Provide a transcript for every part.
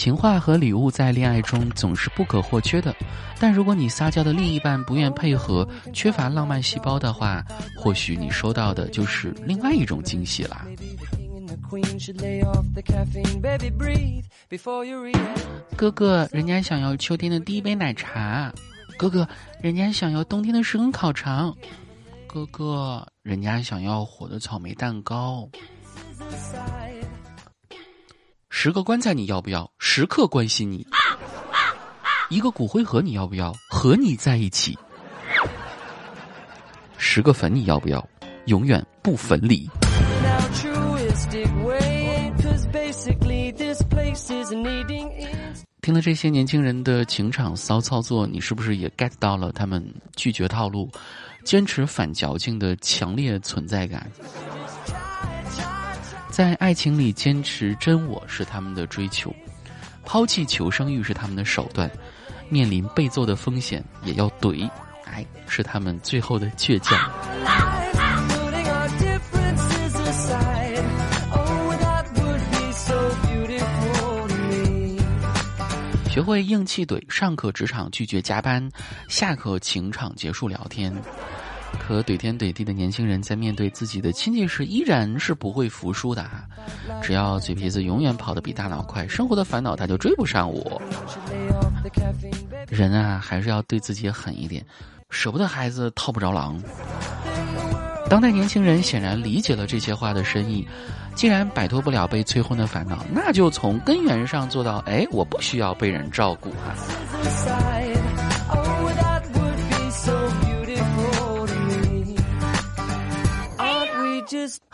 情话和礼物在恋爱中总是不可或缺的，但如果你撒娇的另一半不愿配合，缺乏浪漫细胞的话，或许你收到的就是另外一种惊喜啦。哥哥，人家想要秋天的第一杯奶茶；哥哥，人家想要冬天的生烤肠；哥哥，人家想要火的草莓蛋糕。十个棺材你要不要？时刻关心你。一个骨灰盒你要不要？和你在一起。十个坟你要不要？永远不分离。听了这些年轻人的情场骚操作，你是不是也 get 到了他们拒绝套路、坚持反矫情的强烈存在感？在爱情里坚持真我是他们的追求，抛弃求生欲是他们的手段，面临被揍的风险也要怼，哎，是他们最后的倔强。学会硬气怼，上课职场拒绝加班，下课情场结束聊天。可怼天怼地的年轻人，在面对自己的亲戚时，依然是不会服输的啊。只要嘴皮子永远跑得比大脑快，生活的烦恼他就追不上我。人啊，还是要对自己狠一点，舍不得孩子套不着狼。当代年轻人显然理解了这些话的深意，既然摆脱不了被催婚的烦恼，那就从根源上做到：哎，我不需要被人照顾啊。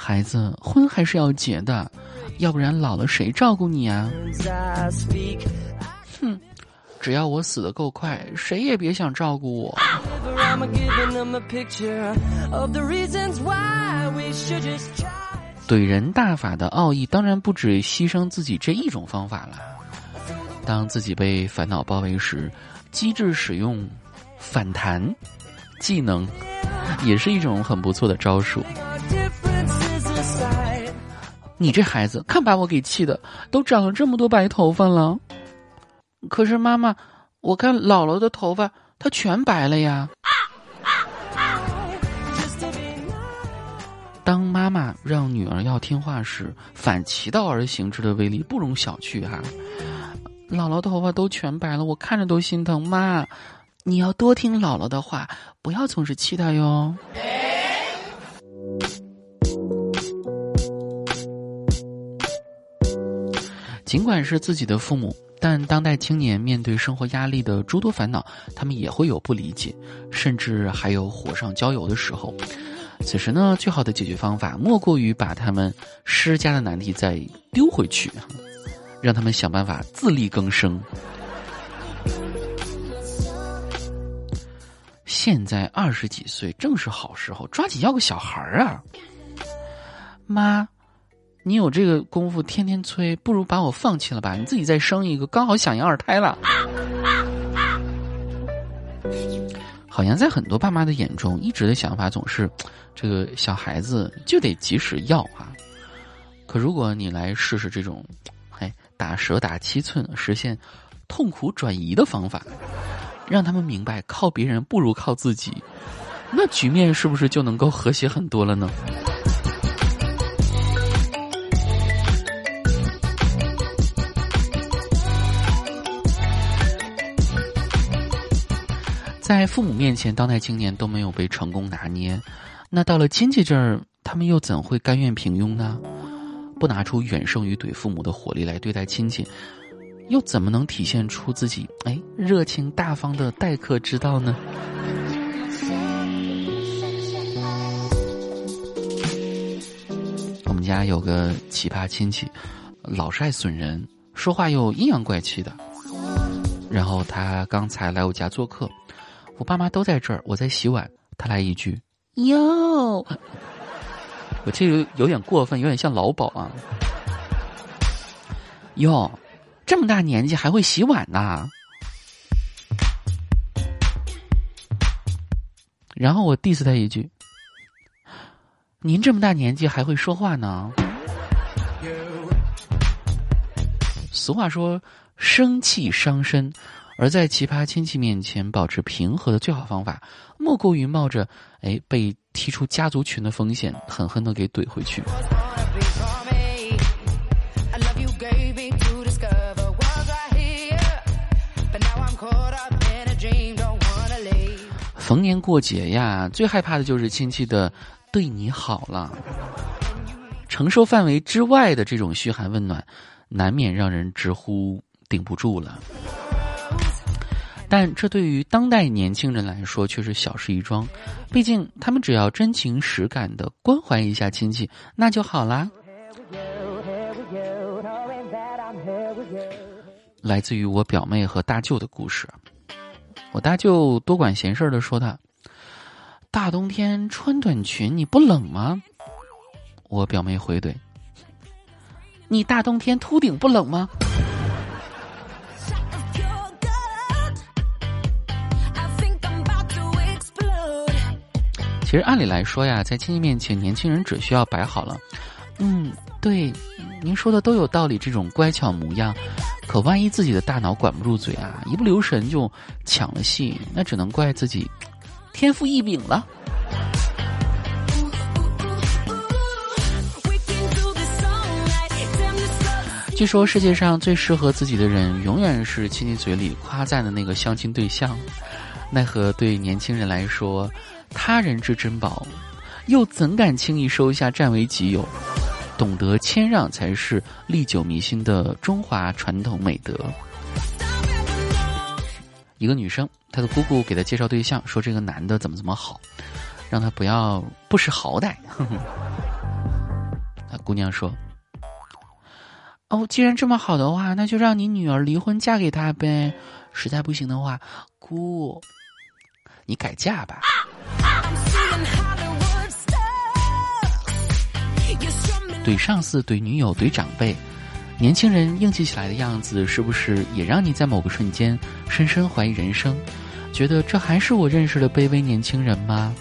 孩子，婚还是要结的，要不然老了谁照顾你啊？哼，只要我死的够快，谁也别想照顾我。怼人大法的奥义，当然不止牺牲自己这一种方法了。当自己被烦恼包围时，机智使用反弹技能，也是一种很不错的招数。你这孩子，看把我给气的，都长了这么多白头发了。可是妈妈，我看姥姥的头发，她全白了呀。当妈妈让女儿要听话时，反其道而行之的威力不容小觑哈。姥姥头发都全白了，我看着都心疼。妈，你要多听姥姥的话，不要总是气她哟。尽管是自己的父母，但当代青年面对生活压力的诸多烦恼，他们也会有不理解，甚至还有火上浇油的时候。此时呢，最好的解决方法莫过于把他们施加的难题再丢回去，让他们想办法自力更生。现在二十几岁正是好时候，抓紧要个小孩儿啊！妈。你有这个功夫天天催，不如把我放弃了吧？你自己再生一个，刚好想要二胎了。好像在很多爸妈的眼中，一直的想法总是，这个小孩子就得及时要啊。可如果你来试试这种，哎，打蛇打七寸，实现痛苦转移的方法，让他们明白靠别人不如靠自己，那局面是不是就能够和谐很多了呢？在父母面前，当代青年都没有被成功拿捏，那到了亲戚这儿，他们又怎会甘愿平庸呢？不拿出远胜于怼父母的火力来对待亲戚，又怎么能体现出自己哎热情大方的待客之道呢？我们家有个奇葩亲戚，老是爱损人，说话又阴阳怪气的。然后他刚才来我家做客。我爸妈都在这儿，我在洗碗。他来一句：“哟，我这有有点过分，有点像老鸨啊。”哟，这么大年纪还会洗碗呐？然后我 diss 他一句：“您这么大年纪还会说话呢？”俗话说：“生气伤身。而在奇葩亲戚面前保持平和的最好方法，莫过于冒着哎被踢出家族群的风险，狠狠的给怼回去。逢年过节呀，最害怕的就是亲戚的对你好了，承受范围之外的这种嘘寒问暖，难免让人直呼顶不住了。但这对于当代年轻人来说却是小事一桩，毕竟他们只要真情实感的关怀一下亲戚，那就好啦。来自于我表妹和大舅的故事。我大舅多管闲事的说他，大冬天穿短裙你不冷吗？我表妹回怼，你大冬天秃顶不冷吗？其实按理来说呀，在亲戚面前，年轻人只需要摆好了，嗯，对，您说的都有道理，这种乖巧模样。可万一自己的大脑管不住嘴啊，一不留神就抢了戏，那只能怪自己天赋异禀了。据说世界上最适合自己的人，永远是亲戚嘴里夸赞的那个相亲对象。奈何对年轻人来说。他人之珍宝，又怎敢轻易收下占为己有？懂得谦让才是历久弥新的中华传统美德。一个女生，她的姑姑给她介绍对象，说这个男的怎么怎么好，让她不要不识好歹。那姑娘说：“哦，既然这么好的话，那就让你女儿离婚嫁给他呗。实在不行的话，姑，你改嫁吧。”怼上司、怼女友、怼长辈，年轻人硬气起来的样子，是不是也让你在某个瞬间深深怀疑人生？觉得这还是我认识的卑微年轻人吗？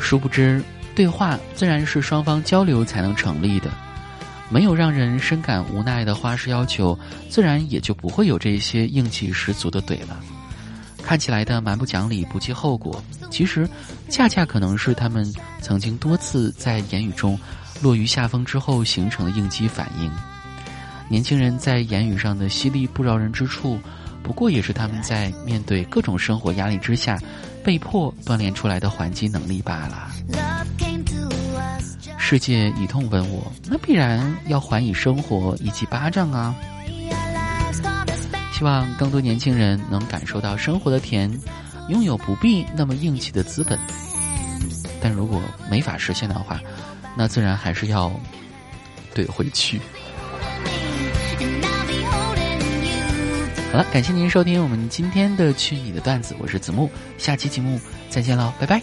殊不知，对话自然是双方交流才能成立的，没有让人深感无奈的花式要求，自然也就不会有这些硬气十足的怼了。看起来的蛮不讲理、不计后果，其实恰恰可能是他们曾经多次在言语中落于下风之后形成的应激反应。年轻人在言语上的犀利不饶人之处，不过也是他们在面对各种生活压力之下被迫锻炼出来的还击能力罢了。世界以痛吻我，那必然要还以生活一记巴掌啊！希望更多年轻人能感受到生活的甜，拥有不必那么硬气的资本。但如果没法实现的话，那自然还是要怼回去。好了，感谢您收听我们今天的《去你的段子》，我是子木，下期节目再见喽，拜拜。